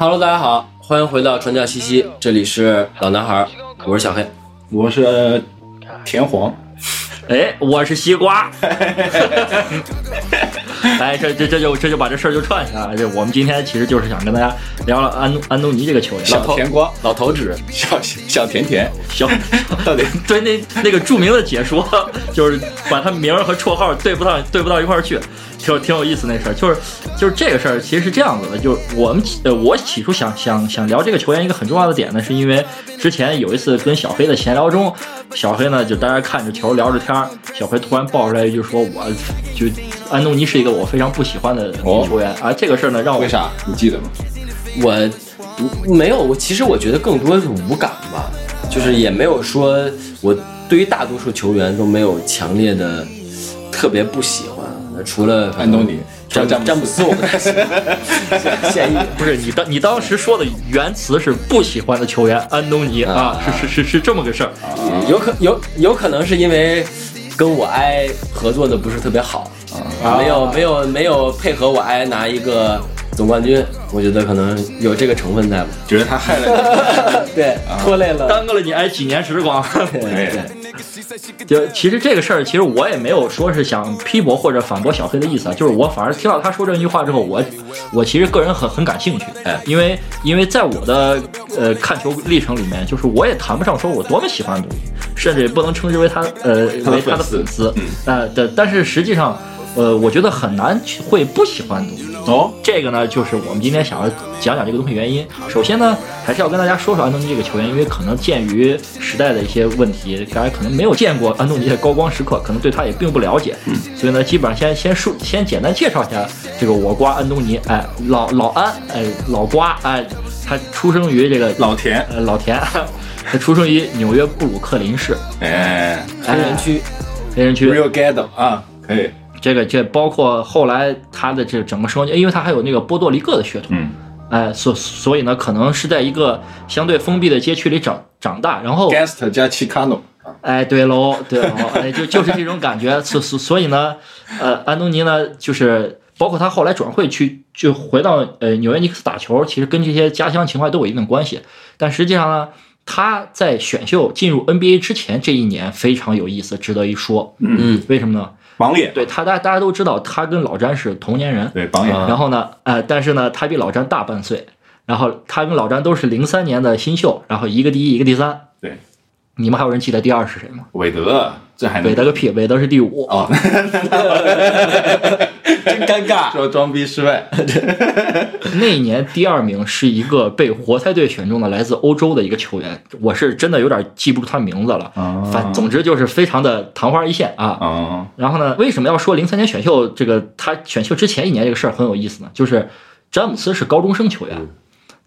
Hello，大家好，欢迎回到传教西西，这里是老男孩，我是小黑。我是田黄，哎，我是西瓜。哎，这这这就这就把这事儿就串起来了。这我们今天其实就是想跟大家聊了安安东尼这个球员。小甜瓜，老头子，小小甜甜，小到底 对那那个著名的解说，就是把他名儿和绰号对不到对不到一块儿去，挺挺有意思那事儿。就是就是这个事儿，其实是这样子的，就是我们起呃我起初想想想聊这个球员一个很重要的点呢，是因为之前有一次跟小黑的闲聊中，小黑呢就大家看着球聊着天儿，小黑突然爆出来一句说，我就安东尼是一个我非常不喜欢的哦球员啊，这个事儿呢让我为啥？你记得吗？我不没有，我其实我觉得更多是无感吧，就是也没有说我对于大多数球员都没有强烈的特别不喜欢，除了安东尼詹詹姆斯。詹姆斯我不太喜欢，现役。不是你当你当时说的原词是不喜欢的球员安东尼啊，是是是是这么个事儿。有可有有可能是因为跟我哀合作的不是特别好，啊。没有没有没有配合我哀拿一个总冠军，我觉得可能有这个成分在吧。觉得他害了你 对，拖累了。耽搁了你哎几年时光。对 就其实这个事儿，其实我也没有说是想批驳或者反驳小黑的意思啊，就是我反而听到他说这句话之后，我我其实个人很很感兴趣，哎因为因为在我的呃看球历程里面，就是我也谈不上说我多么喜欢安东尼，甚至也不能称之为他呃他为他的粉丝呃但但是实际上。呃，我觉得很难去会不喜欢安东尼。哦，这个呢，就是我们今天想要讲讲这个东西原因。首先呢，还是要跟大家说说安东尼这个球员，因为可能鉴于时代的一些问题，大家可能没有见过安东尼的高光时刻，可能对他也并不了解。嗯，所以呢，基本上先先说先简单介绍一下这个我瓜安东尼。哎，老老安，哎，老瓜，哎，他出生于这个老田，呃老田，他出生于纽约布鲁克林市哎黑人区黑人区。，Real Ghetto 啊，可以，这个这包括后来他的这整个生活，因为他还有那个波多黎各的血统。嗯。哎，所所以呢，可能是在一个相对封闭的街区里长长大，然后，，Gangster 加 Chicano，哎，对喽，对喽，哎，就就是这种感觉，所所所以呢，呃，安东尼呢，就是包括他后来转会去，就回到呃纽约尼克斯打球，其实跟这些家乡情怀都有一定关系，但实际上呢，他在选秀进入 NBA 之前这一年非常有意思，值得一说，嗯，为什么呢？榜眼，对他，大大家都知道，他跟老詹是同年人，对榜眼，啊然后呢，呃，但是呢，他比老詹大半岁，然后他跟老詹都是零三年的新秀，然后一个第一，一个第三。对，你们还有人记得第二是谁吗？韦德，这还能韦德个屁，韦德是第五。哦，真尴尬。说装逼失败，那一年第二名是一个被活塞队选中的来自欧洲的一个球员，我是真的有点记不住他名字了。啊反总之就是非常的昙花一现啊。啊，然后呢，为什么要说零三年选秀这个他选秀之前一年这个事儿很有意思呢？就是詹姆斯是高中生球员，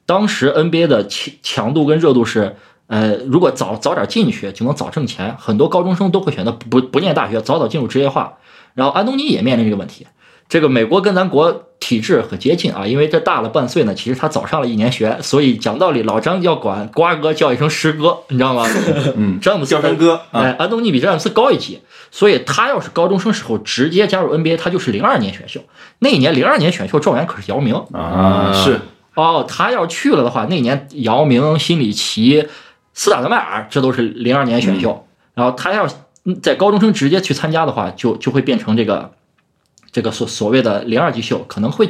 当时 NBA 的强强度跟热度是，呃，如果早早点进去就能早挣钱，很多高中生都会选择不不念大学，早早进入职业化。然后安东尼也面临这个问题。这个美国跟咱国体制很接近啊，因为这大了半岁呢，其实他早上了一年学，所以讲道理，老张要管瓜哥叫一声师哥，你知道吗？嗯，詹姆斯叫声哥啊。哎，安东尼比詹姆斯高一级，所以他要是高中生时候直接加入 NBA，他就是零二年选秀。那一年零二年选秀状元可是姚明。啊，是，哦，他要去了的话，那年姚明、辛里奇、斯塔德迈尔这都是零二年选秀，然后他要在高中生直接去参加的话，就就会变成这个这个所所谓的零二级秀，可能会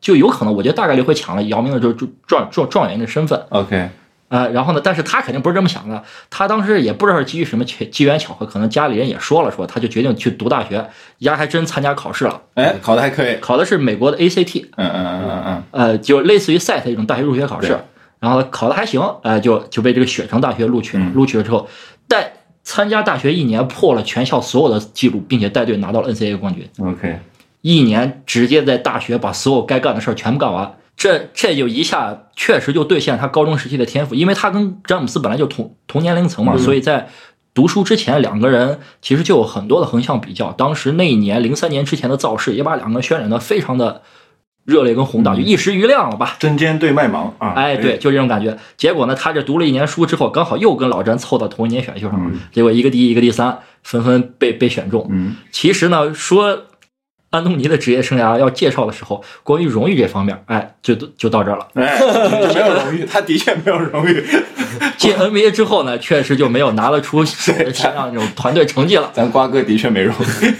就有可能，我觉得大概率会抢了姚明的这这状状状元的身份。OK，呃，然后呢，但是他肯定不是这么想的，他当时也不知道是基于什么机机缘巧合，可能家里人也说了说，他就决定去读大学，丫还真参加考试了，哎，考的还可以，考的是美国的 ACT，嗯嗯嗯嗯嗯，呃，就类似于 SAT 一种大学入学考试，然后考的还行，呃，就就被这个雪城大学录取了，嗯。录取了之后，带参加大学一年破了全校所有的记录，并且带队拿到了 NCAA 冠军，OK，一年直接在大学把所有该干的事儿全部干完。这这就一下确实就兑现他高中时期的天赋，因为他跟詹姆斯本来就同同年龄层嘛，所以在读书之前两个人其实就有很多的横向比较。当时那一年零三年之前的造势也把两个人渲染的非常的热烈跟宏大，就一时余亮了吧。针尖对麦芒啊，哎，对，，就这种感觉。结果呢，他这读了一年书之后，刚好又跟老詹凑到同一年选秀上结果一个第一，一个第三，纷纷被被选中。嗯其实呢，说安东尼的职业生涯要介绍的时候，关于荣誉这方面，哎，就就到这儿了。哎，没有荣誉，他的确没有荣誉。进 NBA 之后呢，确实就没有拿得出像样那种团队成绩了。咱瓜哥的确没荣誉。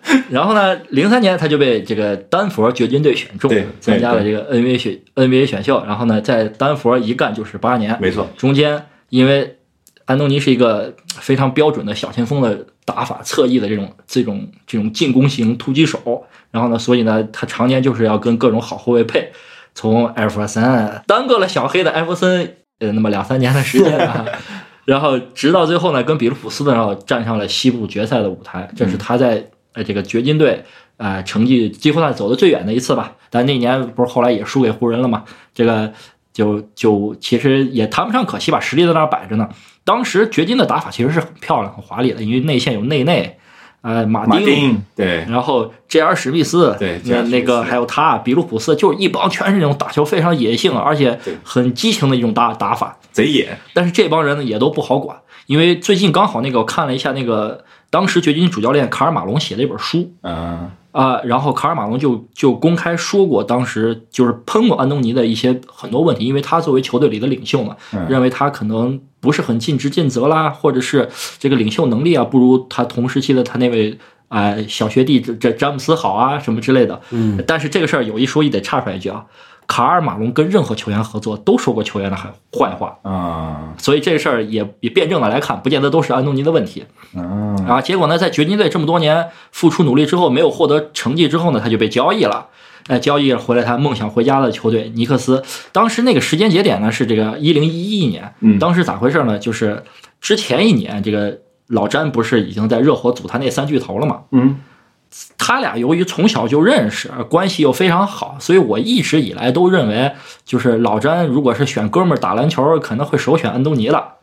然后呢，零三年他就被这个丹佛掘金队选中，参加了这个 NBA 选 NBA 选秀。然后呢，在丹佛一干就是八年，没错，中间因为安东尼是一个非常标准的小前锋的打法，侧翼的这种这种这种进攻型突击手，然后呢，所以呢，他常年就是要跟各种好后卫配，从艾弗森耽搁了小黑的艾弗森，呃，那么两三年的时间啊，然后直到最后呢，跟比卢普斯的时候站上了西部决赛的舞台，这是他在呃这个掘金队啊、呃成绩几乎算走的最远的一次吧，但那年不是后来也输给湖人了嘛，这个。就就其实也谈不上可惜吧，实力在那儿摆着呢。当时掘金的打法其实是很漂亮、很华丽的，因为内线有内内，呃，马丁，马丁对然后 J.R. 史密斯，对那那个还有他比卢普斯，就是一帮全是那种打球非常野性，而且很激情的一种打打法。贼野，但是这帮人呢也都不好管，因为最近刚好那个我看了一下那个当时掘金主教练卡尔马龙写了一本书，嗯，啊、然后卡尔马龙就就公开说过，当时就是喷过安东尼的一些很多问题，因为他作为球队里的领袖嘛，嗯。认为他可能不是很尽职尽责啦，或者是这个领袖能力啊不如他同时期的他那位啊、小学弟这这詹姆斯好啊什么之类的。嗯，但是这个事儿有一说一，得插出来一句啊，卡尔马龙跟任何球员合作都说过球员的坏坏话，啊，所以这事儿也也辩证的来看，不见得都是安东尼的问题。嗯，啊，结果呢，在掘金队这么多年付出努力之后，没有获得成绩之后呢，他就被交易了。哎，交易回来他梦想回家的球队尼克斯。当时那个时间节点呢是这个一零一一年，嗯当时咋回事呢？就是之前一年这个老詹不是已经在热火组他那三巨头了嘛？嗯，他俩由于从小就认识，关系又非常好，所以我一直以来都认为，就是老詹如果是选哥们儿打篮球，可能会首选安东尼了。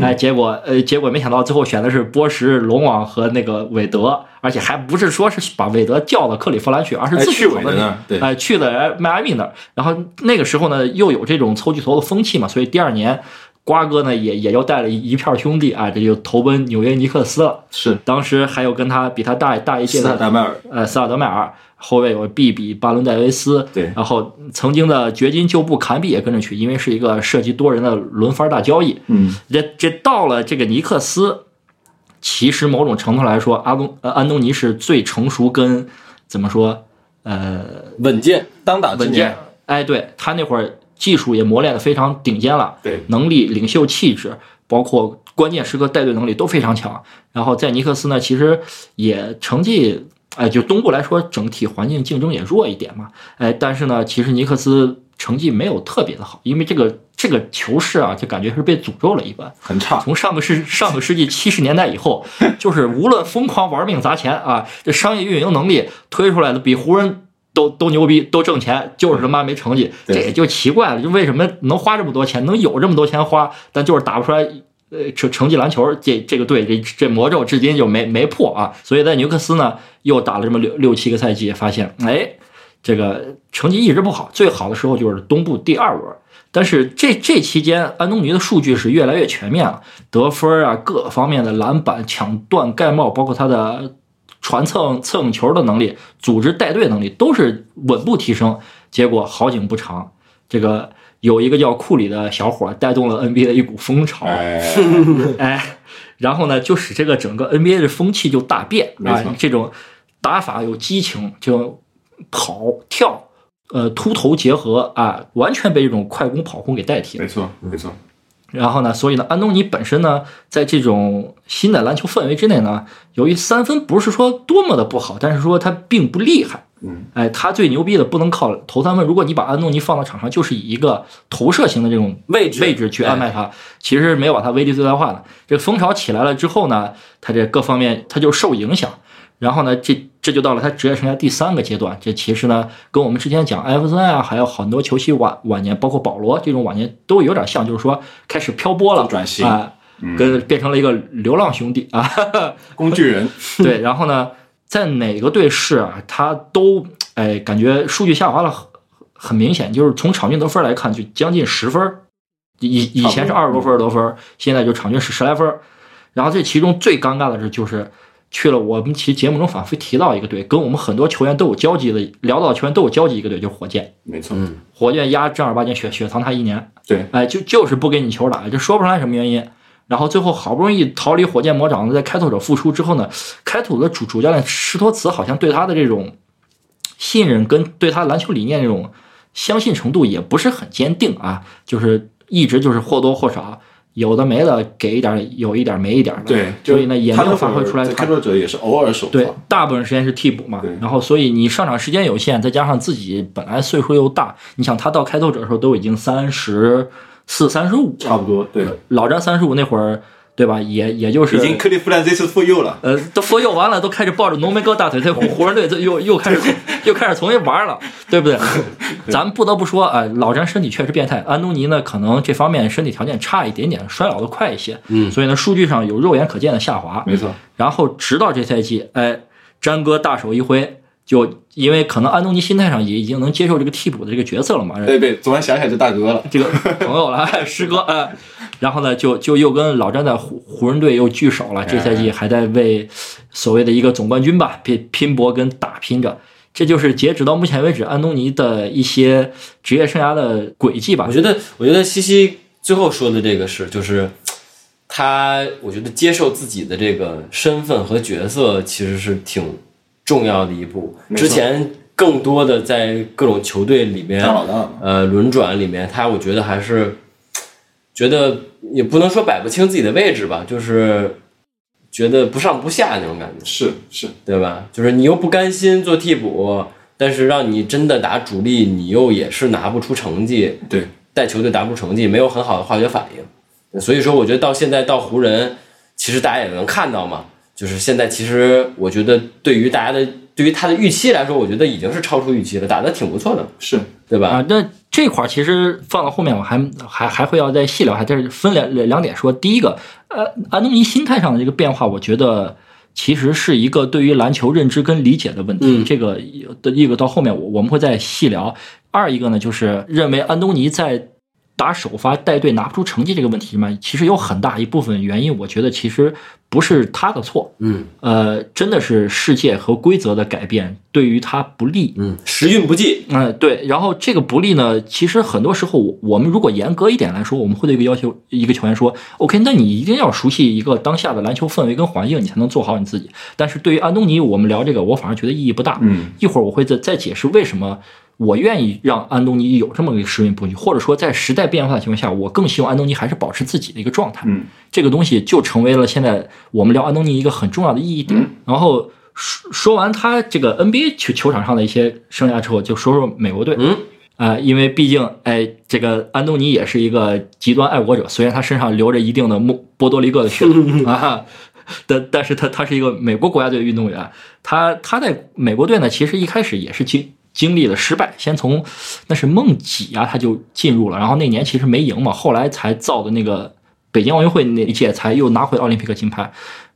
哎，结果呃，结果没想到最后选的是波什、龙王和那个韦德，而且还不是说是把韦德叫到克利夫兰去，而是哎自己跑到那德那儿对哎，去的迈阿密那儿。然后那个时候呢，又有这种凑巨头的风气嘛，所以第二年瓜哥呢也也就带了一一片兄弟啊，这就投奔纽约尼克斯了。是。当时还有跟他比他大大一届的斯塔德迈尔，呃，萨尔德迈尔，后卫有毕比、巴伦戴维斯，对。然后曾经的掘金旧部坎比也跟着去，因为是一个涉及多人的轮番大交易。嗯，这这到了这个尼克斯，其实某种程度来说，阿东呃安东尼是最成熟跟怎么说呃稳健，当打之稳健。年，，哎，对他那会儿技术也磨练的非常顶尖了，对，能力、领袖气质，包括关键时刻带队能力都非常强。然后在尼克斯呢，其实也成绩，哎，就东部来说，整体环境竞争也弱一点嘛，哎，但是呢，其实尼克斯成绩没有特别的好，因为这个这个球市啊，就感觉是被诅咒了一般。很差，从上个世上个世纪七十年代以后，就是无论疯狂玩命砸钱啊，这商业运营能力推出来的比湖人都都牛逼，都挣钱，就是他妈没成绩，这对也就奇怪了，就为什么能花这么多钱，能有这么多钱花，但就是打不出来。呃，成成绩篮球这这个队这这魔咒至今就没没破啊，所以在纽克斯呢又打了这么六六七个赛季，发现哎，这个成绩一直不好，最好的时候就是东部第二轮，但是这这期间，安东尼的数据是越来越全面了，得分啊，各方面的篮板、抢断、盖帽，包括他的传蹭蹭球的能力、组织带队能力，都是稳步提升。结果好景不长，这个有一个叫库里的小伙带动了 NBA 的一股风潮，哎，哎，然后呢，就使这个整个 NBA 的风气就大变啊这种打法有激情，就跑跳。呃，秃头结合啊，完全被这种快攻跑轰给代替了没。错，没错，然后呢，所以呢，安东尼本身呢，在这种新的篮球氛围之内呢，由于三分不是说多么的不好，但是说他并不厉害。嗯，哎，他最牛逼的不能靠投三分。如果你把安东尼放到场上，就是以一个投射型的这种位置位置去安排他，其实没有把他威力最大化的。这个风潮起来了之后呢，他这各方面他就受影响。然后呢，这这就到了他职业生涯第三个阶段。这其实呢，跟我们之前讲艾弗森啊，还有很多球星晚晚年，包括保罗这种晚年都有点像，就是说开始漂泊了，转型啊，跟变成了一个流浪兄弟啊。工具人，对，然后呢，在哪个队是啊，他都哎感觉数据下滑了很很明显，就是从场均得分来看，就将近十分，以以前是二十多分儿得分，现在就场均是十来分。然后这其中最尴尬的是，就是去了我们其实节目中反复提到一个队，跟我们很多球员都有交集的，聊到的球员都有交集一个队，就是火箭。没错，火箭压正儿八经雪雪藏他一年，对，哎，就就是不给你球打，就说不出来什么原因。然后最后好不容易逃离火箭魔掌，在开拓者复出之后呢，开拓者的主主教练施托茨好像对他的这种信任跟对他篮球理念这种相信程度也不是很坚定啊，就是一直就是或多或少有的没的给一点儿，有一点儿没一点儿的，对，所以呢也没有发挥出来开拓者也是偶尔首对，，大部分时间是替补嘛。对，然后所以你上场时间有限，再加上自己本来岁数又大，你想他到开拓者的时候都已经三十四、三十五，差不多，对，老詹三十五那会儿，对吧？也也就是已经克利夫兰这次复佑了，呃，都佛佑完了，都开始抱着浓眉哥大腿在湖湖人队，这又又开始又开始重新玩了，对不对？咱们不得不说，啊，老詹身体确实变态，安东尼呢可能这方面身体条件差一点点，衰老的快一些，嗯所以呢数据上有肉眼可见的下滑。没错，然后直到这赛季，哎，詹哥大手一挥，就因为可能安东尼心态上也已经能接受这个替补的这个角色了嘛，对对，昨晚想起来这大哥了，这个朋友了，哎 师哥，啊，然后呢，就就又跟老詹在湖湖人队又聚首了，这赛季还在为所谓的一个总冠军吧拼拼搏跟打拼着。这就是截止到目前为止安东尼的一些职业生涯的轨迹吧我。觉得，我觉得西西最后说的这个是，就是他，我觉得接受自己的这个身份和角色，其实是挺重要的一步。之前更多的在各种球队里面呃轮转里面，他我觉得还是觉得也不能说摆不清自己的位置吧，就是觉得不上不下那种感觉。是是，对吧？就是你又不甘心做替补，但是让你真的打主力，你又也是拿不出成绩，对，带球队打不出成绩，没有很好的化学反应。所以说，我觉得到现在到湖人，其实大家也能看到嘛，就是现在其实我觉得对于大家的对于他的预期来说，我觉得已经是超出预期了，打得挺不错的，是，对吧？啊，那这块儿其实放到后面，我还还还会要再细聊，还但是分两两点说。第一个，呃，安东尼心态上的这个变化，我觉得其实是一个对于篮球认知跟理解的问题。嗯这个的一个到后面我我们会再细聊。二一个呢，就是认为安东尼在打首发带队拿不出成绩这个问题嘛，其实有很大一部分原因，我觉得其实不是他的错，嗯呃，真的是世界和规则的改变对于他不利。嗯，时运不济，嗯，对。然后这个不利呢，其实很多时候我我们如果严格一点来说，我们会对一个要求一个球员说，OK，那你一定要熟悉一个当下的篮球氛围跟环境，你才能做好你自己。但是对于安东尼，我们聊这个，我反而觉得意义不大。嗯，一会儿我会再再解释为什么我愿意让安东尼有这么一个时运不济，或者说在时代变化的情况下，我更希望安东尼还是保持自己的一个状态。嗯，这个东西就成为了现在我们聊安东尼一个很重要的意义点。然后说说完他这个 NBA 球球场上的一些生涯之后，就说说美国队。嗯，啊、因为毕竟，哎，这个安东尼也是一个极端爱国者，虽然他身上流着一定的波波多黎各的血啊，但但是他他是一个美国国家队的运动员，他他在美国队呢，其实一开始也是经经历了失败，先从那是梦几啊，他就进入了，然后那年其实没赢嘛，后来才造的那个北京奥运会那一届才又拿回奥林匹克金牌。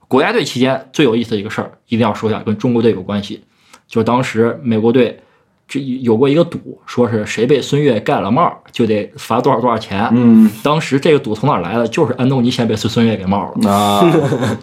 国家队期间最有意思的一个事儿，一定要说一下，跟中国队有关系，就是当时美国队这有过一个赌，说是谁被孙悦盖了帽，就得罚多少多少钱。嗯，当时这个赌从哪儿来的？就是安东尼先被孙孙悦给帽了，啊，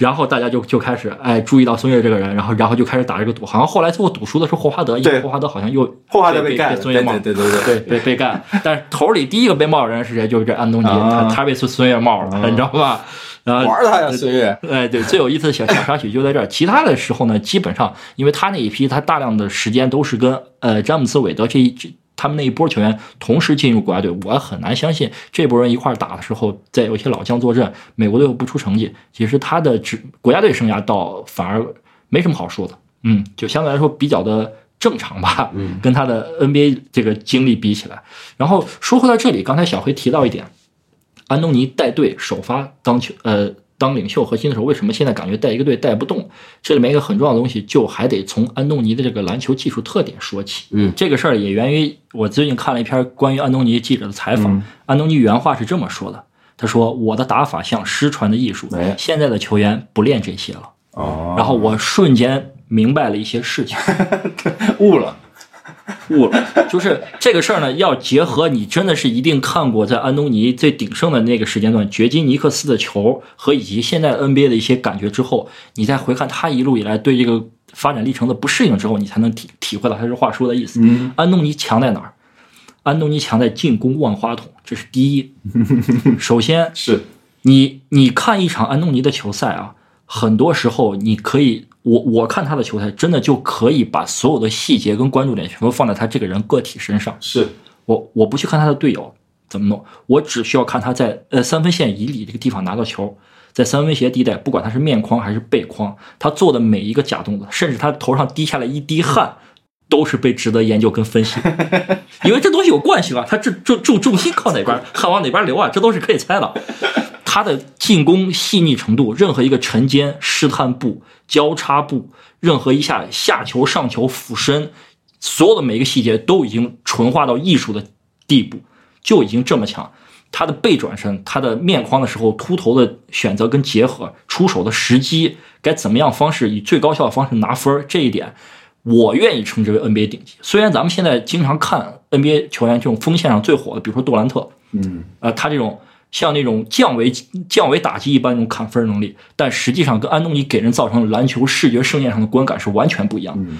然后大家就就开始哎注意到孙悦这个人，然后然后就开始打这个赌，好像后来最后赌输的是霍华德，因为霍华德好像又霍华德被被盖孙悦帽对对对对，对，被被干。但是头里第一个被帽的人是谁？就是这安东尼，啊他他被孙孙悦帽了，啊你知道吧？然后玩他呀，孙悦，哎，对，最有意思的小小插曲就在这儿。其他的时候呢，基本上因为他那一批，他大量的时间都是跟呃詹姆斯、韦德这一这他们那一波球员同时进入国家队，我很难相信这波人一块儿打的时候，再有一些老将坐镇，美国队又不出成绩，其实他的职国家队生涯倒反而没什么好说的，嗯，就相对来说比较的。正常吧，嗯，跟他的 NBA 这个经历比起来，然后说回到这里，刚才小黑提到一点，安东尼带队首发当球呃当领袖核心的时候，为什么现在感觉带一个队带不动？这里面一个很重要的东西，就还得从安东尼的这个篮球技术特点说起。嗯，这个事儿也源于我最近看了一篇关于安东尼记者的采访。嗯安东尼原话是这么说的：“他说我的打法像失传的艺术哎，现在的球员不练这些了。哦，然后我瞬间明白了一些事情。悟了，悟了。就是这个事儿呢，要结合你真的是一定看过在安东尼最鼎盛的那个时间段掘金尼克斯的球和以及现在 NBA 的一些感觉之后，你再回看他一路以来对这个发展历程的不适应之后，你才能体体会到他这话说的意思。嗯，安东尼强在哪儿？安东尼强在进攻万花筒，这是第一。首先，是你你看一场安东尼的球赛啊，很多时候你可以，我我看他的球赛，真的就可以把所有的细节跟关注点全部放在他这个人个体身上。是，我我不去看他的队友怎么弄，我只需要看他在呃三分线以里这个地方拿到球，在三分线地带，不管他是面框还是背框，他做的每一个假动作，甚至他头上滴下来一滴汗，都是被值得研究跟分析的，因为这东西有惯性啊，他这重重重心靠哪边，汗往哪边流啊，这都是可以猜的。他的进攻细腻程度，任何一个沉肩、试探步、交叉步，任何一下下球、上球、俯身，所有的每一个细节都已经纯化到艺术的地步，就已经这么强。他的背转身，他的面框的时候秃头的选择跟结合，出手的时机，该怎么样方式以最高效的方式拿分，这一点我愿意称之为 NBA 顶级。虽然咱们现在经常看 NBA 球员这种锋线上最火的，比如说杜兰特，嗯，呃，他这种像那种降维降维打击一般那种砍分能力，但实际上跟安东尼给人造成的篮球视觉盛宴上的观感是完全不一样的。嗯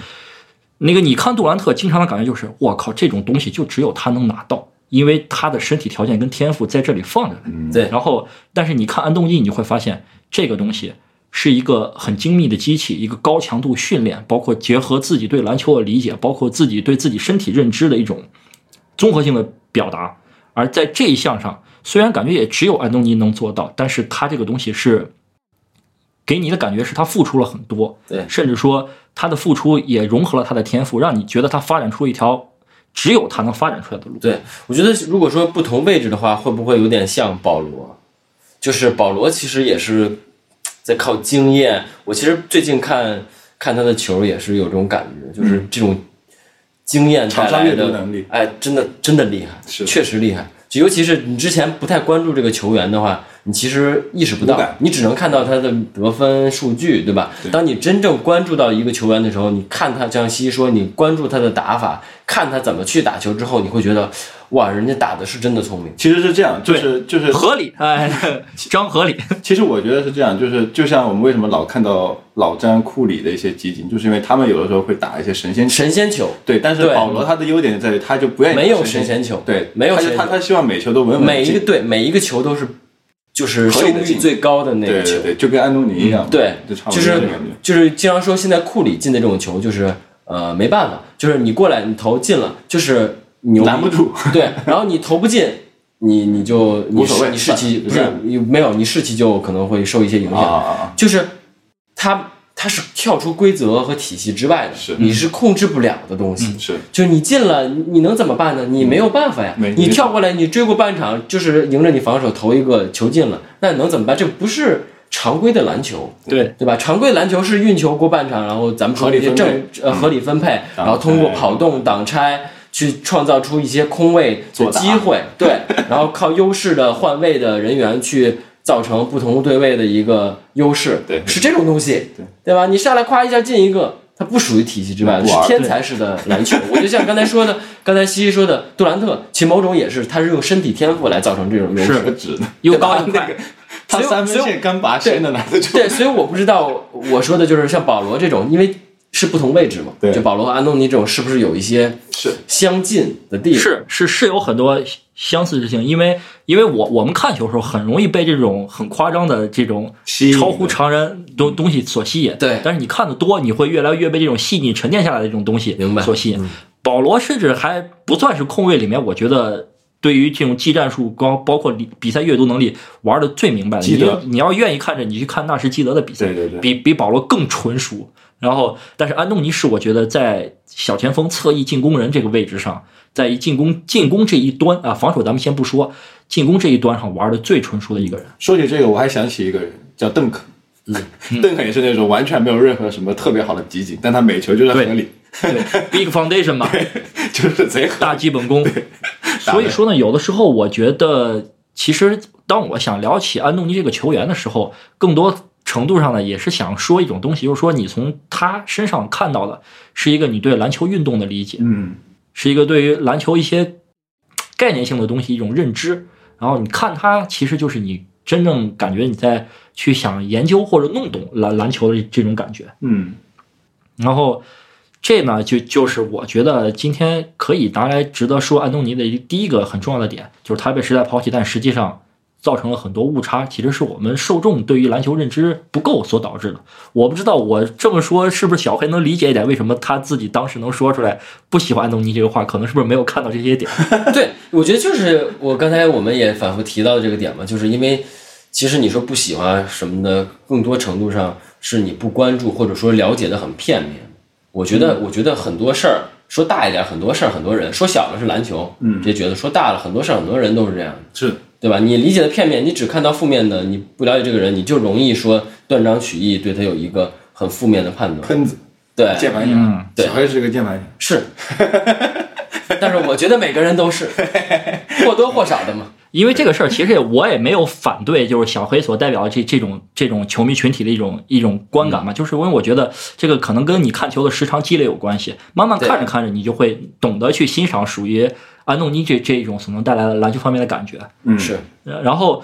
那个你看杜兰特，经常的感觉就是，我靠，这种东西就只有他能拿到，因为他的身体条件跟天赋在这里放着呢。嗯对然后，但是你看安东尼，你就会发现这个东西是一个很精密的机器，一个高强度训练，包括结合自己对篮球的理解，包括自己对自己身体认知的一种综合性的表达。而在这一项上，虽然感觉也只有安东尼能做到，但是他这个东西是给你的感觉是他付出了很多，对甚至说他的付出也融合了他的天赋，让你觉得他发展出一条只有他能发展出来的路。对，我觉得如果说不同位置的话，会不会有点像保罗？就是保罗其实也是在靠经验。我其实最近看看他的球也是有这种感觉，就是这种经验带场上阅来的读能力哎，真的真的厉害，是确实厉害。就尤其是你之前不太关注这个球员的话，你其实意识不到，你只能看到他的得分数据，对吧？当你真正关注到一个球员的时候，你看他，就像西西说，你关注他的打法，看他怎么去打球之后，你会觉得，哇，人家打的是真的聪明。其实是这样，就是就是合理，哎，张合理，其实我觉得是这样，就是就像我们为什么老看到老詹、库里的一些集锦，就是因为他们有的时候会打一些神仙球。神仙球对，但是保罗他的优点在于，他就不愿意打没有神神仙球，对，没有神仙球他就他他希望每球都稳稳每一个进对每一个球都是就是胜率最高的那个球对对，对，就跟安东尼一样，对就差，不就是多感觉。就是经常说现在库里进的这种球，就是呃没办法，就是你过来你投进了，就是牛拦不住，对，然后你投不进，你你就你无所谓士你士气不是你没有你士气就可能会受一些影啊啊响，啊！就是他他是跳出规则和体系之外的，是你是控制不了的东西。是就是你进了，你你能怎么办呢？你没有办法呀没。你跳过来，你追过半场，就是迎着你防守投一个球进了，那你能怎么办？这不是常规的篮球，对，对吧？常规篮球是运球过半场，然后咱们说合理一些正呃合理分配，挡然后通过跑动、挡拆去创造出一些空位的机会，对，然后靠优势的换位的人员去造成不同对位的一个优势，对是这种东西，对对吧？你上来夸一下进一个。它不属于体系之外的，是天才式的篮球。我就像刚才说的，刚才西西说的，杜兰特，其某种也是，他是用身体天赋来造成这种优势。何止呢？又高又快，他三分线干拔谁能拿得住？对，所以我不知道我说的就是像保罗这种，因为是不同位置嘛。对就保罗和安东尼这种，是不是有一些是相近的地方？是是是有很多相似之性，因为因为我我们看球的时候很容易被这种很夸张的这种超乎常人东东西所吸引。对但是你看的多，你会越来越被这种细腻沉淀下来的这种东西明白所吸引。保罗甚至还不算是控卫里面，我觉得。对于这种技战术高，包括比比赛阅读能力玩的最明白的，基德你你要愿意看着，你去看纳什基德的比赛，对对对比比保罗更纯熟。然后，但是安东尼是我觉得在小前锋侧翼进攻人这个位置上，在一进攻进攻这一端啊，防守咱们先不说，进攻这一端上玩的最纯熟的一个人。说起这个，我还想起一个人叫邓肯。嗯邓肯也是那种完全没有任何什么特别好的集锦，但他每球就在合理，对，Big Foundation 嘛，就是贼合大基本功。所以说呢，有的时候我觉得，其实当我想聊起安东尼这个球员的时候，更多程度上呢，也是想说一种东西，就是说你从他身上看到的是一个你对篮球运动的理解。嗯，是一个对于篮球一些概念性的东西一种认知。然后你看他，其实就是你真正感觉你在去想研究或者弄懂篮篮球的这种感觉。嗯然后这呢，就就是我觉得今天可以拿来值得说安东尼的一第一个很重要的点，就是他被时代抛弃，但实际上造成了很多误差，其实是我们受众对于篮球认知不够所导致的。我不知道我这么说是不是小黑能理解一点，为什么他自己当时能说出来不喜欢安东尼这个话，可能是不是没有看到这些点？对，我觉得就是我刚才我们也反复提到的这个点嘛，就是因为其实你说不喜欢什么的，更多程度上是你不关注或者说了解的很片面。我觉得，我觉得很多事儿说大一点，很多事儿很多人说小了是篮球，嗯这觉得说大了很多事儿很多人都是这样，是对吧？你理解的片面，你只看到负面的，你不了解这个人，你就容易说断章取义，对他有一个很负面的判断。喷子对，键盘侠，嗯对小黑是个键盘侠。是，但是我觉得每个人都是 或多或少的嘛。因为这个事儿，其实我也没有反对，就是小黑所代表的这这种这种球迷群体的一种一种观感嘛，就是因为我觉得这个可能跟你看球的时长积累有关系，慢慢看着看着，你就会懂得去欣赏属于安东尼这这种所能带来的篮球方面的感觉。嗯，是，呃然后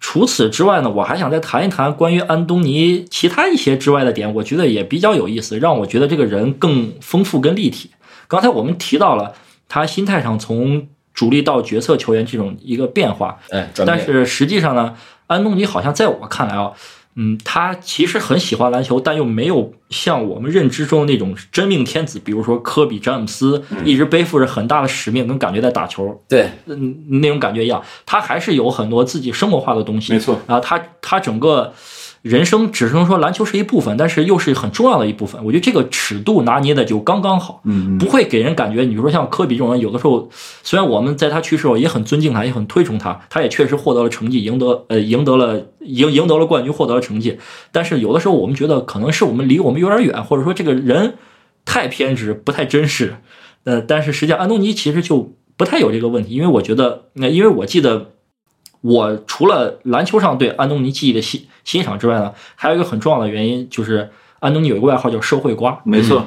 除此之外呢，我还想再谈一谈关于安东尼其他一些之外的点，我觉得也比较有意思，让我觉得这个人更丰富、更立体。刚才我们提到了他心态上从主力到角色球员这种一个变化，哎，但是实际上呢，安东尼好像在我看来啊，嗯，他其实很喜欢篮球，但又没有像我们认知中的那种真命天子，比如说科比、詹姆斯，一直背负着很大的使命跟感觉在打球，对，嗯，那种感觉一样。他还是有很多自己生活化的东西，没错。然后他他整个人生只能说篮球是一部分，但是又是很重要的一部分。我觉得这个尺度拿捏的就刚刚好，嗯不会给人感觉，你比如说像科比这种人，有的时候虽然我们在他去世后也很尊敬他，也很推崇他，他也确实获得了成绩，赢得呃赢得了赢赢得了冠军，获得了成绩，但是有的时候我们觉得可能是我们离我们有点远，或者说这个人太偏执，不太真实。呃，但是实际上安东尼其实就不太有这个问题，因为我觉得，那因为我记得我除了篮球上对安东尼记忆的欣欣赏之外呢，还有一个很重要的原因就是安东尼有一个外号叫社会瓜，没错，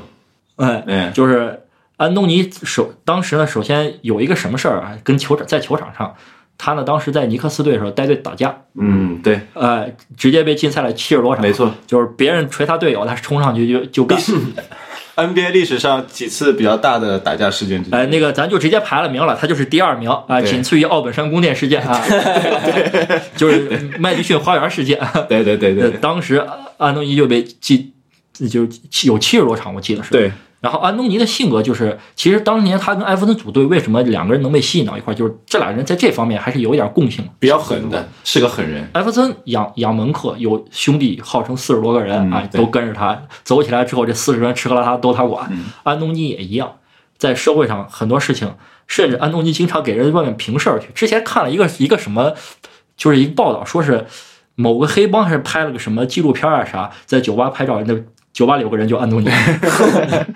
哎，哎，就是安东尼首当时呢，首先有一个什么事儿啊，跟球场在球场上，他呢当时在尼克斯队的时候带队打架，嗯，对，呃，直接被禁赛了七十多场，没，错。就是别人锤他队友，他冲上去就就干，NBA 历史上几次比较大的打架事件之一，哎，那个咱就直接排了名了，他就是第二名啊，仅次于奥本山宫殿事件啊，对，就是麦迪逊花园事件。对对对对呃当时安东尼就被记，就有七十多场，我记得是。。对，然后安东尼的性格就是，其实当年他跟艾弗森组队，为什么两个人能被吸引到一块儿，就是这俩人在这方面还是有一点共性。比较狠的，是个狠人。艾弗森养养门客，有兄弟号称四十多个人、啊，都跟着他走起来之后，这四十人吃喝拉撒都他管。嗯安东尼也一样，在社会上很多事情，甚至安东尼经常给人外面评事儿去。之前看了一个一个什么，就是一个报道，说是某个黑帮还是拍了个什么纪录片啊啥，在酒吧拍照，那酒吧里有个人叫安东尼，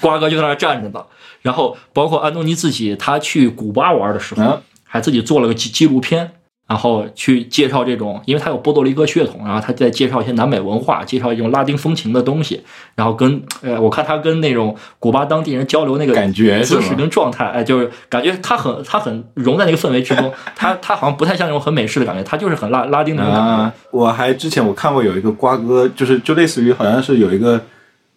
瓜哥就在那儿站着呢。然后包括安东尼自己，他去古巴玩的时候，嗯。还自己做了个纪纪录片，然后去介绍这种，因为他有波多黎各血统，然后他在介绍一些南美文化，介绍一种拉丁风情的东西，然后跟呃，我看他跟那种古巴当地人交流那个感觉姿势跟状态，哎，就是感觉他很他很融在那个氛围之中，他他好像不太像那种很美式的感觉，他就是很拉拉丁那种感觉。啊，我还之前我看过有一个瓜哥，就是就类似于好像是有一个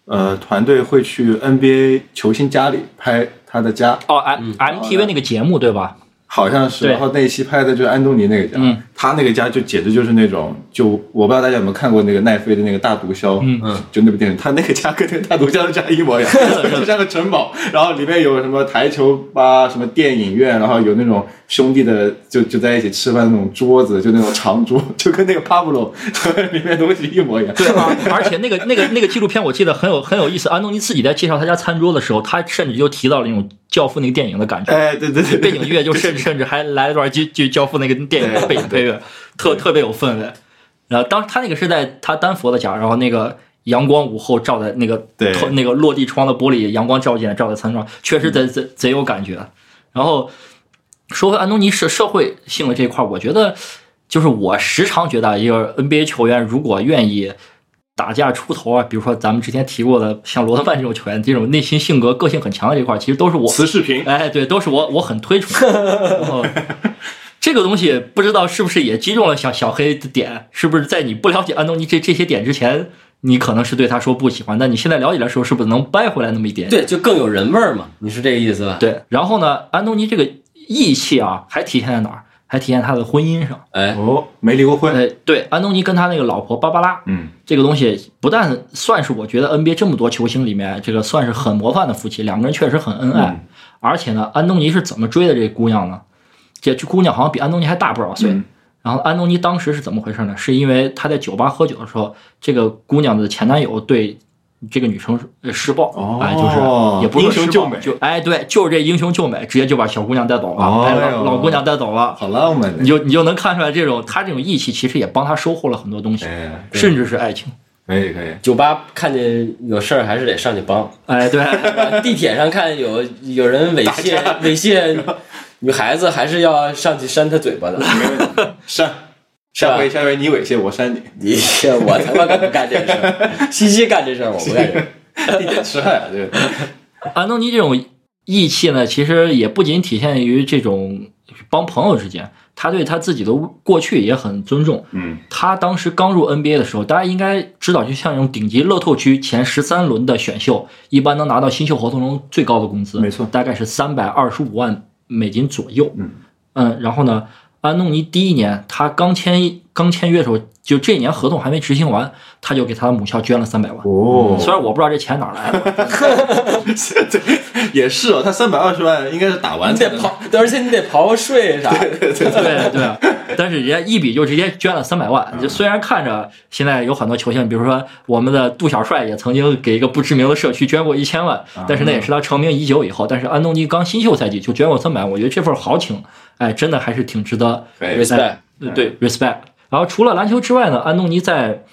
呃团队会去 NBA 球星家里拍他的家，哦，M MTV 那个节目对吧？好像是，然后那一期拍的就是安东尼那个家，嗯。他那个家就简直就是那种，就我不知道大家有没有看过那个奈飞的那个大毒枭，嗯。嗯，就那部电影，他那个家跟那个大毒枭的家一模一样，就像个城堡，然后里面有什么台球吧，什么电影院，然后有那种兄弟的就就在一起吃饭那种桌子，就那种长桌，就跟那个 Pablo 里面东西一模一样。对啊，而且那个那个那个纪录片我记得很有很有意思，安东尼自己在介绍他家餐桌的时候，他甚至就提到了那种《教父》那个电影的感觉。哎，对对对，背景乐就甚至甚至还来了段就就教父那个电影的背景配乐，特特别有氛围。然后当他那个是在他丹佛的家，然后那个阳光午后照在那个对那个落地窗的玻璃，阳光照进来照在餐桌上，确实贼贼贼有感觉。然后说回安东尼社社会性的这一块，我觉得就是我时常觉得一个 NBA 球员如果愿意打架出头啊，比如说咱们之前提过的像罗德曼这种球员，这种内心性格、个性很强的这块儿，其实都是我慈视频，哎，对，都是我我很推崇。然后 这个东西不知道是不是也击中了小小黑的点，是不是在你不了解安东尼这这些点之前，你可能是对他说不喜欢，但你现在了解的时候，是不是能掰回来那么一点？对，就更有人味儿嘛，你是这个意思吧？对。然后呢，安东尼这个义气啊，还体现在哪儿？还体现他的婚姻上。哎，哦，没离过婚，哎，对，安东尼跟他那个老婆芭芭拉，嗯，这个东西不但算是我觉得 NBA 这么多球星里面，这个算是很模范的夫妻，两个人确实很恩爱。嗯而且呢，安东尼是怎么追的这姑娘呢？这这姑娘好像比安东尼还大不少岁。嗯然后安东尼当时是怎么回事呢？是因为他在酒吧喝酒的时候，这个姑娘的前男友对这个女生呃施暴，哦哎，就是也不是英雄施暴救美就哎对，就是这英雄救美，直接就把小姑娘带走了，哦哎老老姑娘带走了。好浪漫的你，就你就能看出来，这种他这种义气，其实也帮他收获了很多东西，哎，甚至是爱情。可以可以，酒吧看见有事儿还是得上去帮。哎，对，地铁上看有有人猥亵猥亵女孩子，还是要上去扇他嘴巴的，没问题，删，是吧下回下回你猥亵我删你，你我他妈可不干这事儿，西西干这事儿，我不干这事儿。地点吃害啊，对，安东尼这种义气呢，其实也不仅体现于这种帮朋友之间，他对他自己的过去也很尊重。嗯，他当时刚入 NBA 的时候，大家应该知道，就像这种顶级乐透区前十三轮的选秀，一般能拿到新秀合同中最高的工资，没错大概是三百二十五万美金左右。嗯嗯，然后呢，安东尼第一年他刚签刚签约的时候，就这年合同还没执行完，他就给他的母校捐了三百万。哦，虽然我不知道这钱哪来的，对，也是哦，他三百二十万应该是打完得刨，而且你得刨个税啥的。对对啊，但是人家一笔就直接捐了三百万。就虽然看着现在有很多球星，比如说我们的杜小帅也曾经给一个不知名的社区捐过一千万，但是那也是他成名已久以后。但是安东尼刚新秀赛季就捐过三百万，我觉得这份豪情，哎，真的还是挺值得 respect 对对 respect。然后除了篮球之外呢，安东尼在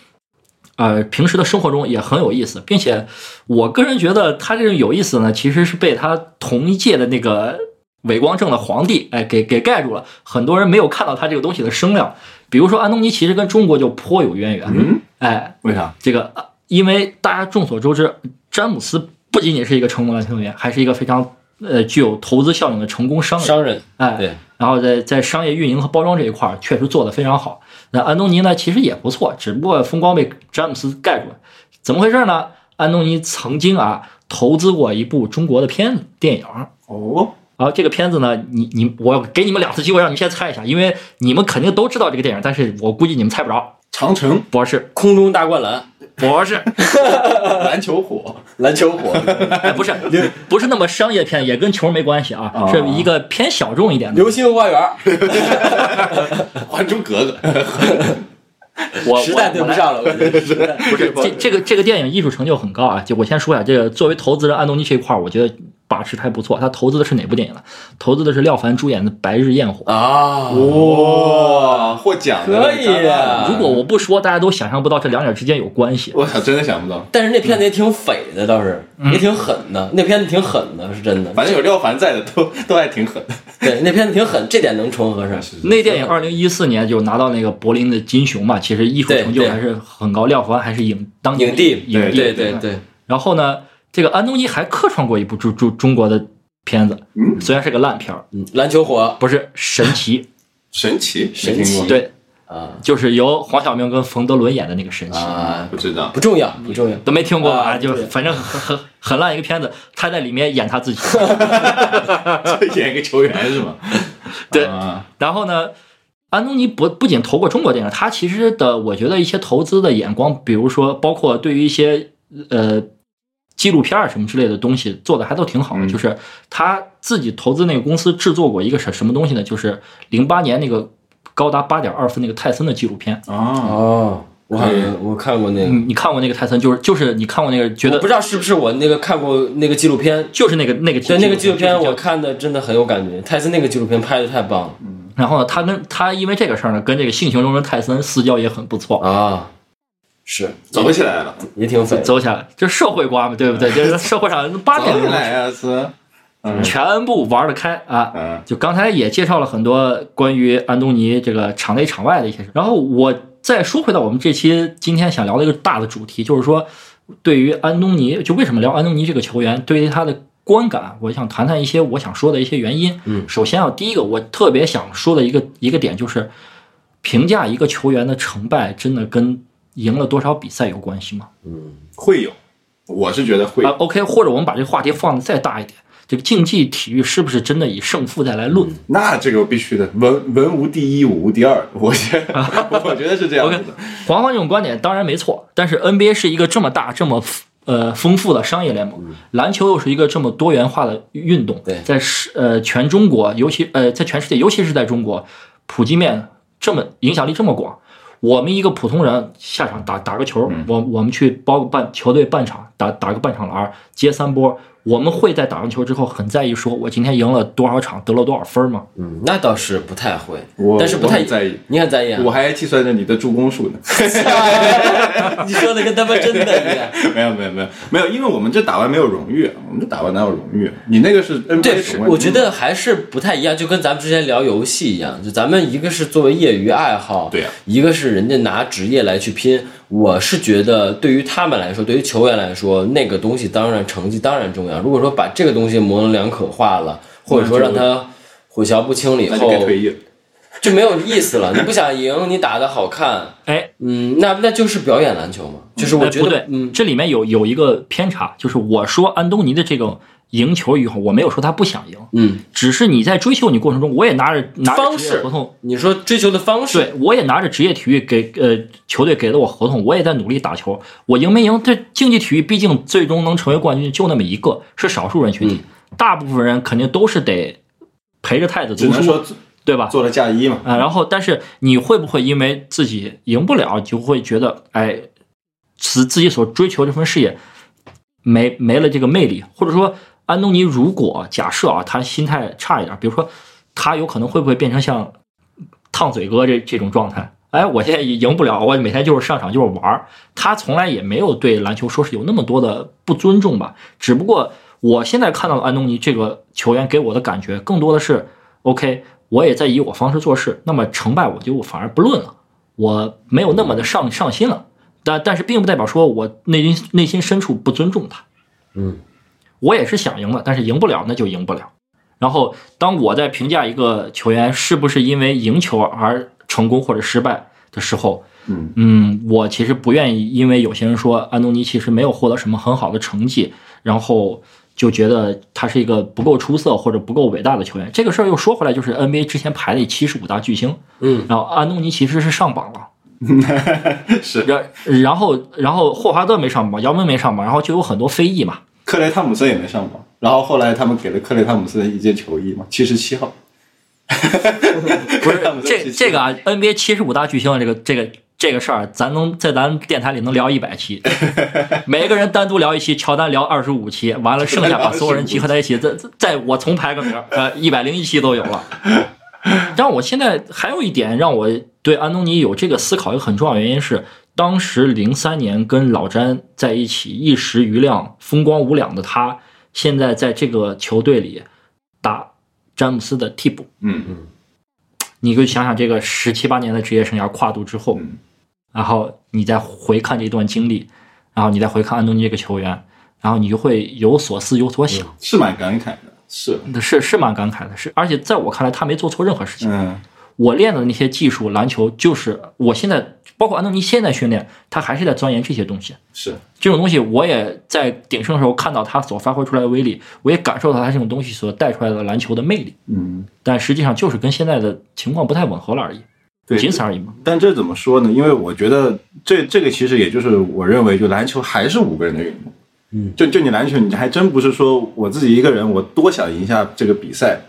呃平时的生活中也很有意思，并且我个人觉得他这种有意思呢，其实是被他同一届的那个伪光正的皇帝哎给给盖住了，很多人没有看到他这个东西的声量。比如说安东尼其实跟中国就颇有渊源，嗯，哎，为啥？这个呃因为大家众所周知，詹姆斯不仅仅是一个成功篮球员，还是一个非常呃具有投资效应的成功商人。商人哎，对，然后在在商业运营和包装这一块儿确实做得非常好。那安东尼呢，其实也不错，只不过风光被詹姆斯盖住了。怎么回事呢？安东尼曾经啊投资过一部中国的片子电影，哦，然后这个片子呢，你你我给你们两次机会让你们先猜一下，因为你们肯定都知道这个电影，但是我估计你们猜不着。长城不是，空中大灌篮，不是，篮球火，篮球火，哎，不是，不是那么商业片，也跟球没关系啊，哦。是一个偏小众一点的。流星花园，《还珠格格》我实在对不上了，我觉得。时代不是这这个这个电影艺术成就很高啊！就我先说一下，这个作为投资人，安东尼这一块，我觉得把持的还不错。他投资的是哪部电影呢？投资的是廖凡主演的《白日焰火》。啊，哇，获奖的可以啊如果我不说，大家都想象不到这两者之间有关系。我操，真的想不到。但是那片子也挺匪的，倒是也挺狠的，那片子挺狠的，是真的。反正有廖凡在的都 都还挺狠的。对，那片子挺狠，这点能重合上。那电影二零一四年就拿到那个柏林的金熊嘛，其实艺术成就还是很高。廖凡还是影当年影帝，影帝。对对对，然后呢，这个安东尼还客串过一部中中中国的片子，嗯。虽然是个烂片儿，嗯，篮球火。不是 神奇，神奇，神奇。对，啊。就是由黄晓明跟冯德伦演的那个神奇。啊，不知道。不重要，不重要。都没听过啊就对。反正很很很烂一个片子，他在里面演他自己。演一个球员是吗？对。啊。然后呢，安东尼不不仅投过中国电影，他其实的我觉得一些投资的眼光，比如说包括对于一些呃纪录片儿什么之类的东西做的还都挺好的。嗯就是他自己投资那个公司制作过一个什什么东西呢？就是零八年那个高达八点二分那个泰森的纪录片。啊，哦，我我看过那个，你看过那个泰森？就是就是你看过那个？觉得不知道是不是我那个看过那个纪录片。就是那个那个对那个纪录片，我看的真的很有感觉。泰森那个纪录片拍的太棒了然后呢，他跟他因为这个事儿呢，跟这个性情中人泰森私交也很不错。啊，是走起来了，也挺匪。走起来，这社会瓜嘛，对不对？这社会上八点钟起来呀，是，嗯全部玩得开啊！嗯就刚才也介绍了很多关于安东尼这个场内场外的一些事，然后我再说回到我们这期今天想聊的一个大的主题，就是说对于安东尼，就为什么聊安东尼这个球员，对于他的观感，我想谈谈一些我想说的一些原因。嗯，首先啊，第一个我特别想说的一个一个点就是，评价一个球员的成败，真的跟赢了多少比赛有关系吗？嗯会有，我是觉得会啊。，OK，或者我们把这个话题放的再大一点，这个竞技体育是不是真的以胜负再来论？那这个必须的，文文无第一，武无第二，我觉 我觉得是这样子的。黄黄这种观点当然没错，但是 NBA 是一个这么大、这么呃丰富的商业联盟，篮球又是一个这么多元化的运动，对在世呃全中国，尤其呃在全世界，尤其是在中国，普及面这么影响力这么广。我们一个普通人下场打打个球，我我们去包个半球队半场打打个半场篮，接三波，我们会在打完球之后很在意说我今天赢了多少场，得了多少分吗？嗯，那倒是不太会，我但是不太在意，你很在意啊？我还计算着你的助攻数呢。你说的跟他妈真的一样。没有没有没有没有，因为我们这打完没有荣誉，我们这打完哪有荣誉？你那个是 NBA 对我觉得还是不太一样，就跟咱们之前聊游戏一样，就咱们一个是作为业余爱好，对呀一个是人家拿职业来去拼。我是觉得对于他们来说，对于球员来说，那个东西当然成绩当然重要。如果说把这个东西模棱两可化了，或者说让他混淆不清了以后。就没有意思了。你不想赢，你打的好看，哎，嗯，那那就是表演篮球嘛。就是我觉得，哎不对，嗯，这里面有有一个偏差，就是我说安东尼的这个赢球以后，我没有说他不想赢，嗯，只是你在追求你过程中，我也拿着拿着方式职业合同，你说追求的方式，对我也拿着职业体育给呃球队给了我合同，我也在努力打球，我赢没赢？这竞技体育毕竟最终能成为冠军就那么一个，是少数人群体，大部分人肯定都是得陪着太子读书，只能说对吧？做了嫁衣嘛。啊，然后但是你会不会因为自己赢不了，就会觉得哎，自自己所追求这份事业没没了这个魅力，或者说安东尼如果假设啊，他心态差一点，比如说他有可能会不会变成像烫嘴哥这这种状态？哎，我现在也赢不了，我每天就是上场就是玩儿。他从来也没有对篮球说是有那么多的不尊重吧，只不过我现在看到的安东尼这个球员给我的感觉，更多的是 OK，我也在以我方式做事，那么成败我就反而不论了，我没有那么的上上心了。但但是并不代表说我内心内心深处不尊重他，嗯，我也是想赢的，但是赢不了那就赢不了。然后当我在评价一个球员是不是因为赢球而成功或者失败的时候，嗯嗯，我其实不愿意，因为有些人说安东尼其实没有获得什么很好的成绩，然后就觉得他是一个不够出色或者不够伟大的球员。这个事儿又说回来，就是 NBA 之前排的七十五大巨星，嗯，然后安东尼其实是上榜了。是然然后然后霍华德没上榜，姚明没上榜，然后就有很多非议嘛。克雷汤姆森也没上榜，然后后来他们给了克雷汤姆森一件球衣嘛，七十七号。不是这这个啊，NBA 七十五大巨星这个这个这个事儿，咱能在咱电台里能聊一百期，每个人单独聊一期，乔丹聊二十五期，完了剩下把所有人集合在一起，再再再我重排个名儿，呃，一百零一期都有了。让我现在还有一点让我对安东尼有这个思考，一个很重要原因是，当时零三年跟老詹在一起一时余亮、风光无两的他，现在在这个球队里打詹姆斯的替补。嗯嗯你就想想这个十七八年的职业生涯跨度之后，嗯然后你再回看这段经历，然后你再回看安东尼这个球员，然后你就会有所思有所想，是蛮感慨的，是。是是蛮感慨的，是。而且在我看来他没做错任何事情。嗯。我练的那些技术，篮球就是我现在包括安东尼现在训练，他还是在钻研这些东西。是。这种东西我也在鼎盛的时候看到他所发挥出来的威力，我也感受到他这种东西所带出来的篮球的魅力。嗯。但实际上就是跟现在的情况不太吻合了而已，对仅此而已嘛。但这怎么说呢？因为我觉得这这个其实也就是我认为，就篮球还是五个人的运动。嗯，就就你篮球，你还真不是说我自己一个人，我多想赢下这个比赛，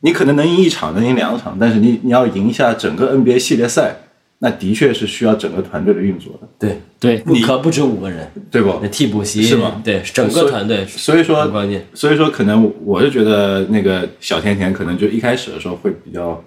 你可能能赢一场，能赢两场，但是你你要赢下整个 NBA 系列赛，那的确是需要整个团队的运作的，对，对，你可不止五个人，对不那？替补席是吗对，整个团队所以说关键。所以说，可能我是觉得那个小甜甜可能就一开始的时候会比较，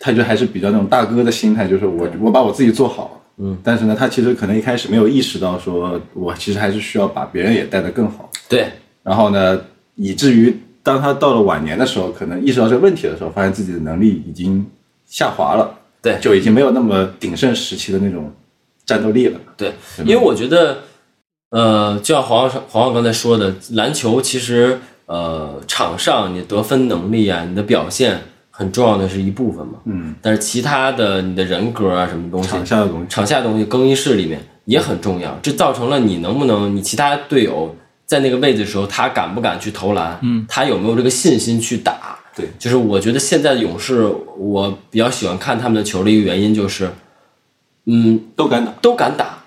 他就还是比较那种大哥的心态，就是我我把我自己做好，嗯，但是呢，他其实可能一开始没有意识到，说我其实还是需要把别人也带得更好，对，然后呢，以至于当他到了晚年的时候，可能意识到这个问题的时候，发现自己的能力已经下滑了，对。就已经没有那么鼎盛时期的那种战斗力了。对，因为我觉得，呃，就像黄黄黄刚才说的，篮球其实呃场上你得分能力啊，你的表现很重要的是一部分嘛，嗯，但是其他的你的人格啊什么东西，场下的东西，场下的东西更衣室里面也很重要，这造成了你能不能，你其他队友在那个位置的时候，他敢不敢去投篮，嗯，他有没有这个信心去打，对。就是我觉得现在的勇士，我比较喜欢看他们的球的一个原因就是，嗯，都敢打。都敢打，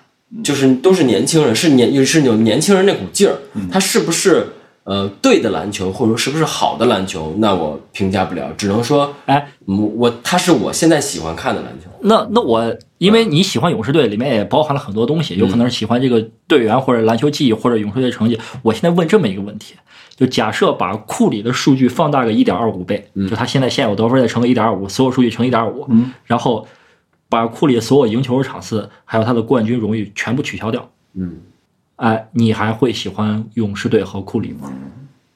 就是都是年轻人，是年是有年轻人那股劲儿，他是不是呃对的篮球，或者说是不是好的篮球，那我评价不了，只能说，哎，嗯我他是我现在喜欢看的篮球，那那我因为你喜欢勇士队，里面也包含了很多东西，有可能是喜欢这个队员或者篮球技艺或者勇士队成绩。我现在问这么一个问题，就假设把库里的数据放大个一点二五倍，就他现在现有得分再乘个一点二五，所有数据乘一点五，嗯，然后把库里所有赢球场次还有他的冠军荣誉全部取消掉，嗯，哎，你还会喜欢勇士队和库里吗？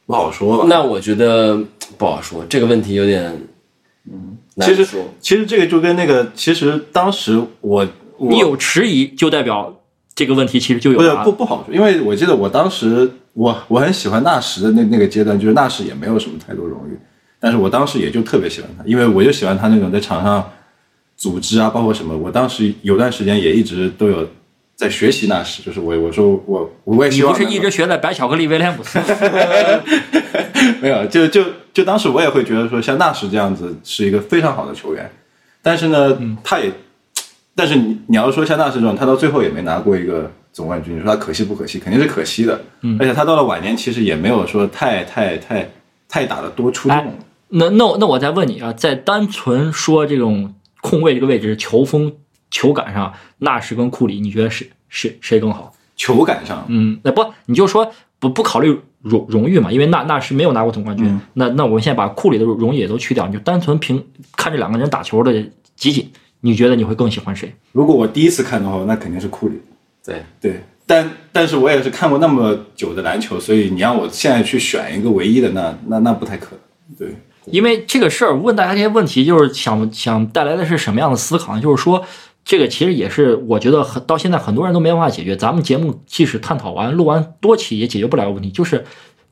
不好说吧。那我觉得不好说，这个问题有点，嗯，难其实说。其实这个就跟那个，其实当时我我你有迟疑，就代表这个问题其实就有不是不不好说，因为我记得我当时我我很喜欢纳什的那那个阶段，就是纳什也没有什么太多荣誉，但是我当时也就特别喜欢他，因为我就喜欢他那种在场上组织啊，包括什么，我当时有段时间也一直都有在学习纳什，就是我我说我我也你希望你不是一直学的白巧克力威廉姆斯吗？没有，就就就当时我也会觉得说，像纳什这样子是一个非常好的球员，但是呢，他也，但是你你要说像纳什这种，他到最后也没拿过一个总冠军，你说他可惜不可惜？肯定是可惜的。嗯，而且他到了晚年，其实也没有说太太太太打的多出众。哎那那我那我再问你啊，在单纯说这种控卫这个位置球风球感上，纳什跟库里，你觉得谁谁谁更好？球感上，嗯，那不你就说不不考虑荣荣誉嘛，因为纳纳什没有拿过总冠军。嗯那那我们现在把库里的荣誉也都去掉，你就单纯凭看这两个人打球的集锦，你觉得你会更喜欢谁？如果我第一次看的话，那肯定是库里。对，对，但但是我也是看过那么久的篮球，所以你让我现在去选一个唯一的，那那那不太可能。对，因为这个事儿问大家这些问题，就是想想带来的是什么样的思考呢？就是说，这个其实也是我觉得很到现在很多人都没办法解决。咱们节目即使探讨完、录完多期，也解决不了的问题，就是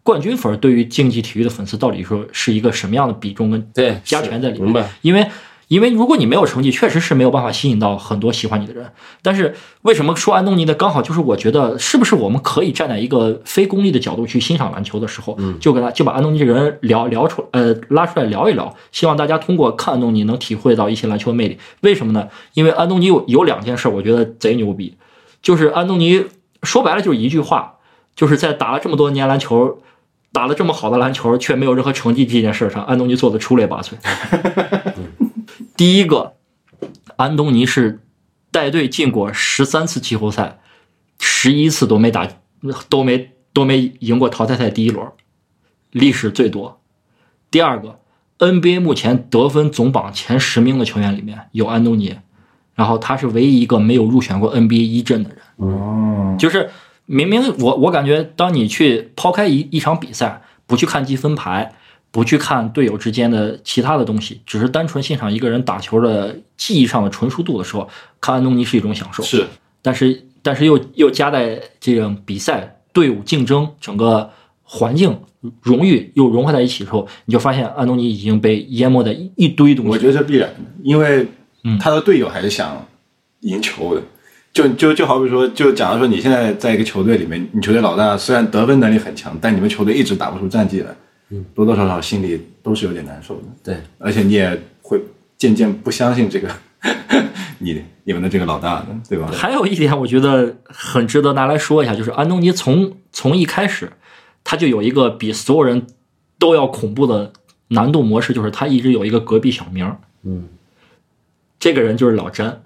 冠军粉对于竞技体育的粉丝到底说是一个什么样的比重跟对加权在里面。明白。因为因为如果你没有成绩，确实是没有办法吸引到很多喜欢你的人。但是为什么说安东尼的刚好就是我觉得是不是我们可以站在一个非功利的角度去欣赏篮球的时候，就跟他就把安东尼这个人聊聊出呃拉出来聊一聊，希望大家通过看安东尼能体会到一些篮球的魅力。为什么呢？因为安东尼有有两件事，我觉得贼牛逼，就是安东尼说白了就是一句话，就是在打了这么多年篮球。打了这么好的篮球，却没有任何成绩这件事上，安东尼做的出类拔萃。第一个，安东尼是带队进过十三次季后赛，十一次都没打，都没都没赢过淘汰赛第一轮，历史最多。第二个，NBA 目前得分总榜前十名的球员里面有安东尼，然后他是唯一一个没有入选过 NBA 一阵的人。哦，就是明明我我感觉，当你去抛开一一场比赛，不去看积分牌，不去看队友之间的其他的东西，只是单纯欣赏一个人打球的技艺上的纯熟度的时候，看安东尼是一种享受。是但是但是又又夹在这种比赛、队伍竞争、整个环境、荣誉又融合在一起的时候，你就发现安东尼已经被淹没在一一堆东西。我觉得这必然的，因为嗯他的队友还是想赢球的。就就就好比说，就假如说你现在在一个球队里面，你球队老大虽然得分能力很强，但你们球队一直打不出战绩来，多多少少心里都是有点难受的。对，而且你也会渐渐不相信这个 你你们的这个老大的，对吧？还有一点，我觉得很值得拿来说一下，就是安东尼从从一开始，他就有一个比所有人都要恐怖的难度模式，就是他一直有一个隔壁小名儿，嗯，这个人就是老詹。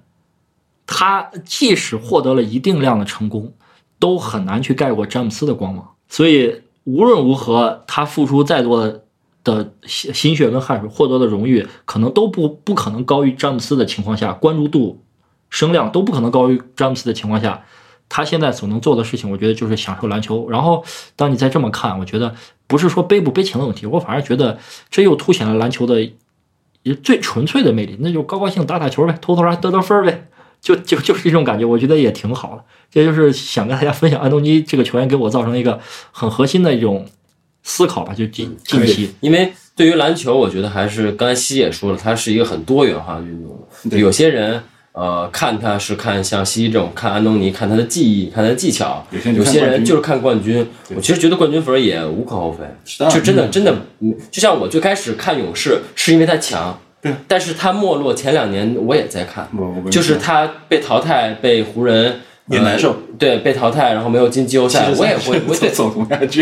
他即使获得了一定量的成功，都很难去盖过詹姆斯的光芒。所以无论如何，他付出再多的的心心血跟汗水，获得的荣誉，可能都不不可能高于詹姆斯的情况下，关注度、声量都不可能高于詹姆斯的情况下，他现在所能做的事情，我觉得就是享受篮球。然后，当你再这么看，我觉得不是说悲不悲情的问题，我反而觉得这又凸显了篮球的也最纯粹的魅力，那就高高兴打打球呗，投投篮得得分呗，就就就是这种感觉，我觉得也挺好的。这就是想跟大家分享安东尼这个球员给我造成一个很核心的一种思考吧，就近近期。因为对于篮球，我觉得还是刚才西也说了，它是一个很多元化的运动。对有些人呃看他是看像西这种看安东尼，看他的技艺，看他的技巧；有些人就有些人就是看冠军。我其实觉得冠军分也无可厚非，就真的真的，嗯就像我最开始看勇士是因为他强。对，但是他没落前两年我也在看，就是他被淘汰，被湖人也难受。呃对，被淘汰，然后没有进季后赛，我也会，我也不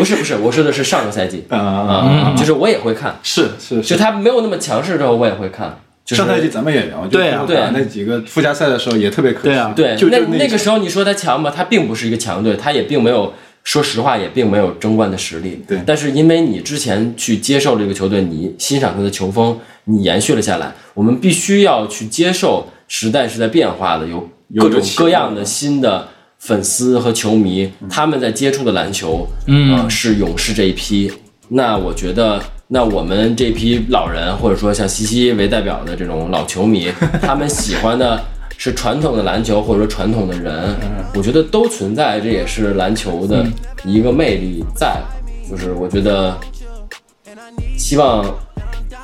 是不是，我说的是上个赛季。啊啊啊！啊，就是我也会看，是是，就他没有那么强势之后，我也会看。就是上赛季咱们也聊，对啊。就是打那几个附加赛的时候也特别可惜。对啊。对，那那个时候你说他强吧，他并不是一个强队，他也并没有，说实话也并没有争冠的实力。对但是因为你之前去接受这个球队，你欣赏他的球风，你延续了下来，我们必须要去接受时代是在变化的，有各种各样的新的粉丝和球迷，他们在接触的篮球，嗯呃是勇士这一批。那我觉得，那我们这批老人，或者说像西西为代表的这种老球迷，他们喜欢的是传统的篮球，或者说传统的人，我觉得都存在，这也是篮球的一个魅力在。就是我觉得，希望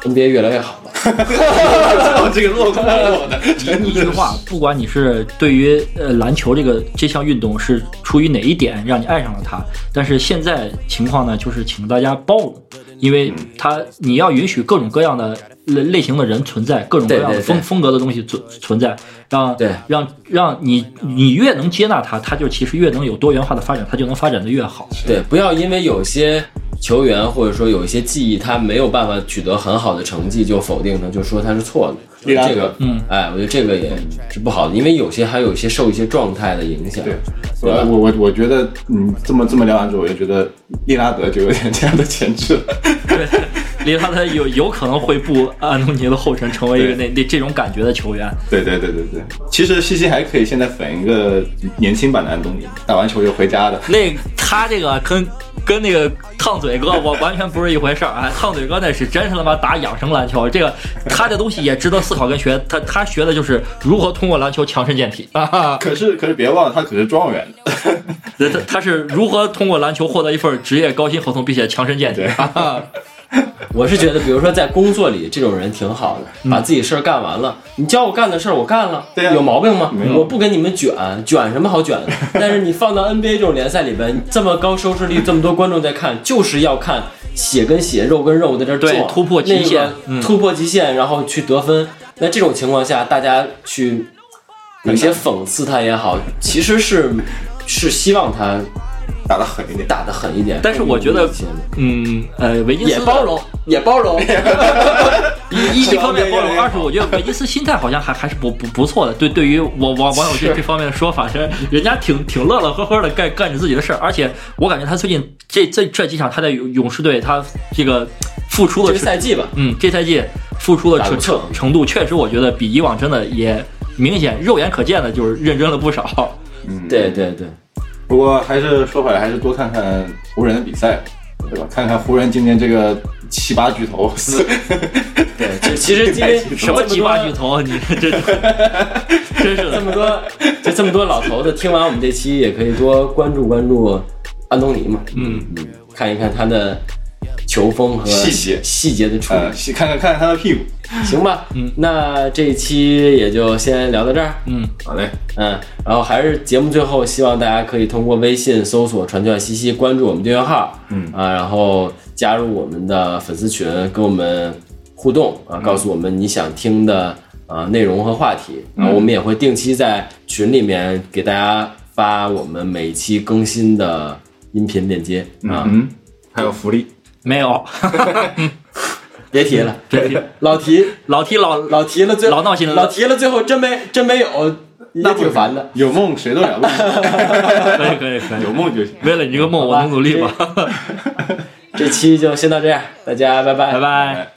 NBA 越来越好吧。我 这个落空我的，真一句话，不管你是对于呃篮球这个这项运动是出于哪一点让你爱上了它，但是现在情况呢，就是请大家包容，因为它你要允许各种各样的类类型的人存在，各种各样的对对对风风格的东西存存在，让对让让你你越能接纳他，他就其实越能有多元化的发展，他就能发展的越好。对，不要因为有些球员或者说有一些技艺，他没有办法取得很好的成绩，就否定他，就说他是错的。利拉德这个，嗯，哎，我觉得这个也是不好的，因为有些还有一些受一些状态的影响。对，对我我我觉得，嗯，这么这么聊完之后，我就觉得利拉德就有点这样的潜质了。对，利拉德有有可能会步安东尼的后尘，成为一个那那这种感觉的球员。对对对对对，其实西西还可以现在粉一个年轻版的安东尼，打完球就回家的。那他这个跟跟那个烫嘴哥我完全不是一回事儿啊！烫嘴哥那是真是他妈打养生篮球，这个 他这东西也值得思考跟学。他他学的就是如何通过篮球强身健体啊！可是可是别忘了，他可是状元。他他是如何通过篮球获得一份职业高薪合同，并且强身健体对啊！我是觉得，比如说在工作里，这种人挺好的，把自己事儿干完了，你叫我干的事儿我干了，对啊有毛病吗？我不跟你们卷，卷什么好卷？的？但是你放到 NBA 这种联赛里边，这么高收视率，这么多观众在看，就是要看血跟血、肉跟肉在这儿撞，对突破极限突破极限，然后去得分。那这种情况下，大家去有些讽刺他也好，其实是是希望他打得狠一点。打得狠一点。但是我觉得嗯呃，维金斯也包容，也包容。一一方面包容，二是我觉得维金斯心态好像还还是不不不错的。对，对于我网网友这 这方面的说法，人人家挺挺乐乐呵呵的干干着自己的事儿，而且我感觉他最近这这这几场他在勇勇士队他这个付出这的个赛季吧，嗯，这赛季付出的程程程度，确实我觉得比以往真的也明显肉眼可见的就是认真了不少。嗯，对对对。不过还是说回来，还是多看看湖人的比赛，对吧？看看湖人今年这个七八巨头，对，就其实今天什么七八巨头，你这真是。这么多，就这么多老头子，听完我们这期也可以多关注关注安东尼嘛，嗯，看一看他的球风和细节。细节的处理，呃，看看看看他的屁股。行吧？嗯，那这一期也就先聊到这儿。嗯，好嘞，嗯，然后还是节目最后，希望大家可以通过微信搜索“传教西西”，关注我们订阅号，嗯。啊，然后加入我们的粉丝群，跟我们互动啊，告诉我们你想听的啊内容和话题，然后我们也会定期在群里面给大家发我们每一期更新的音频链接啊，嗯，还有福利，没有，别提了，别提。老提老提老老提了最老闹心了。老提了最后真没真没有，也挺烦的。有梦谁都了不起，可以可以可以。有，梦就行。为了你这个梦，我能努力吧。这期就先到这样，大家拜拜，拜拜。